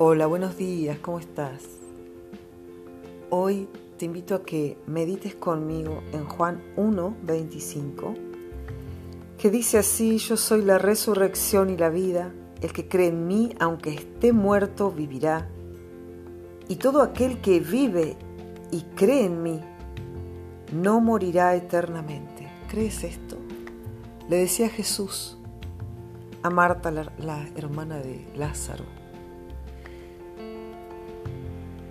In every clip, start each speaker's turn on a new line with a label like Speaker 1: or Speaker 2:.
Speaker 1: Hola, buenos días, ¿cómo estás? Hoy te invito a que medites conmigo en Juan 1, 25, que dice así, yo soy la resurrección y la vida, el que cree en mí, aunque esté muerto, vivirá, y todo aquel que vive y cree en mí, no morirá eternamente. ¿Crees esto? Le decía Jesús a Marta, la, la hermana de Lázaro.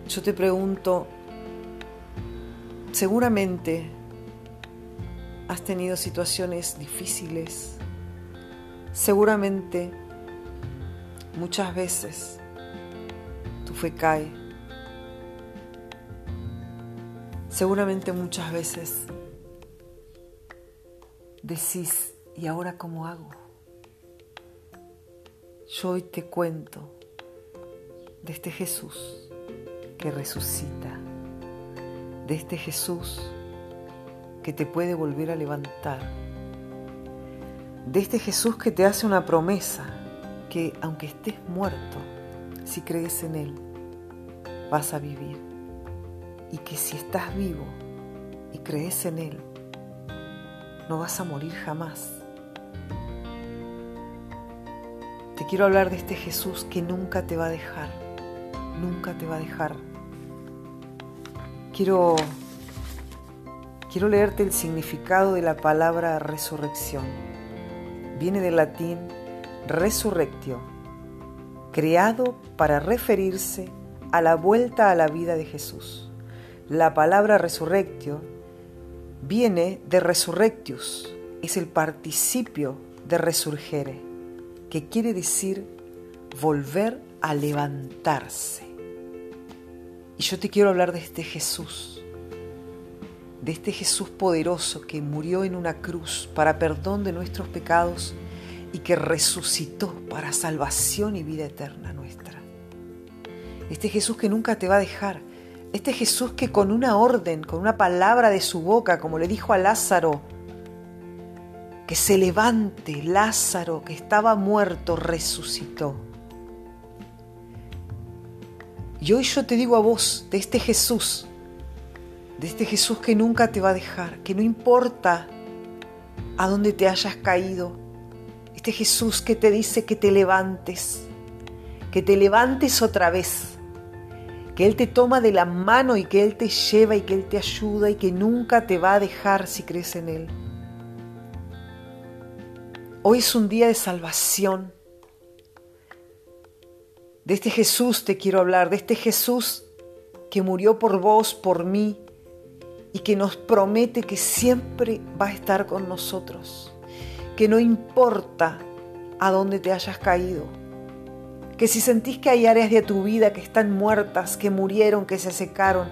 Speaker 1: Yo te pregunto, seguramente has tenido situaciones difíciles, seguramente muchas veces tu fe cae, seguramente muchas veces decís, ¿y ahora cómo hago? Yo hoy te cuento de este Jesús que resucita, de este Jesús que te puede volver a levantar, de este Jesús que te hace una promesa que aunque estés muerto, si crees en Él, vas a vivir. Y que si estás vivo y crees en Él, no vas a morir jamás. Te quiero hablar de este Jesús que nunca te va a dejar, nunca te va a dejar quiero, quiero leerte el significado de la palabra resurrección. Viene del latín resurrectio, creado para referirse a la vuelta a la vida de Jesús. La palabra resurrectio viene de resurrectius, es el participio de resurgere, que quiere decir volver a levantarse. Y yo te quiero hablar de este Jesús, de este Jesús poderoso que murió en una cruz para perdón de nuestros pecados y que resucitó para salvación y vida eterna nuestra. Este Jesús que nunca te va a dejar. Este Jesús que con una orden, con una palabra de su boca, como le dijo a Lázaro, que se levante, Lázaro, que estaba muerto, resucitó. Y hoy yo te digo a vos, de este Jesús, de este Jesús que nunca te va a dejar, que no importa a dónde te hayas caído, este Jesús que te dice que te levantes, que te levantes otra vez, que Él te toma de la mano y que Él te lleva y que Él te ayuda y que nunca te va a dejar si crees en Él. Hoy es un día de salvación. De este Jesús te quiero hablar, de este Jesús que murió por vos, por mí, y que nos promete que siempre va a estar con nosotros, que no importa a dónde te hayas caído, que si sentís que hay áreas de tu vida que están muertas, que murieron, que se secaron,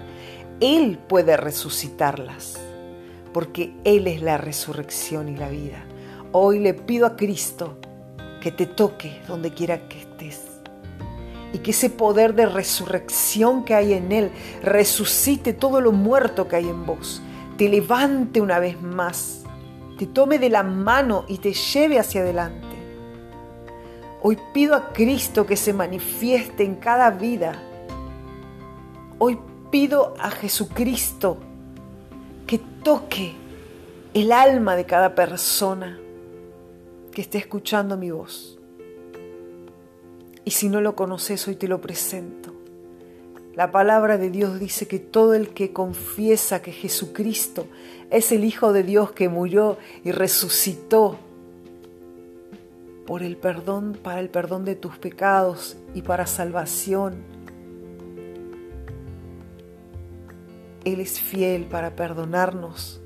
Speaker 1: Él puede resucitarlas, porque Él es la resurrección y la vida. Hoy le pido a Cristo que te toque donde quiera que estés y que ese poder de resurrección que hay en Él resucite todo lo muerto que hay en vos, te levante una vez más, te tome de la mano y te lleve hacia adelante. Hoy pido a Cristo que se manifieste en cada vida. Hoy pido a Jesucristo que toque el alma de cada persona que esté escuchando mi voz. Y si no lo conoces, hoy te lo presento. La palabra de Dios dice que todo el que confiesa que Jesucristo es el Hijo de Dios que murió y resucitó por el perdón, para el perdón de tus pecados y para salvación. Él es fiel para perdonarnos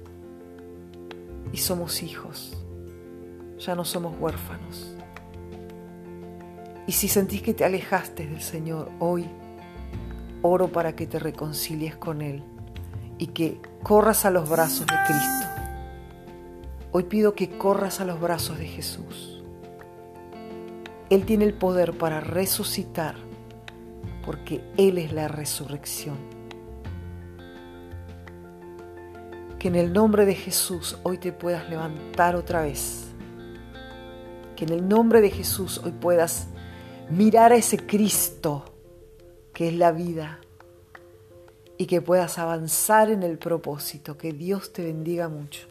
Speaker 1: y somos hijos. Ya no somos huérfanos. Y si sentís que te alejaste del Señor hoy, oro para que te reconcilies con Él y que corras a los brazos de Cristo. Hoy pido que corras a los brazos de Jesús. Él tiene el poder para resucitar porque Él es la resurrección. Que en el nombre de Jesús hoy te puedas levantar otra vez. Que en el nombre de Jesús hoy puedas mirar a ese Cristo que es la vida, y que puedas avanzar en el propósito. Que Dios te bendiga mucho.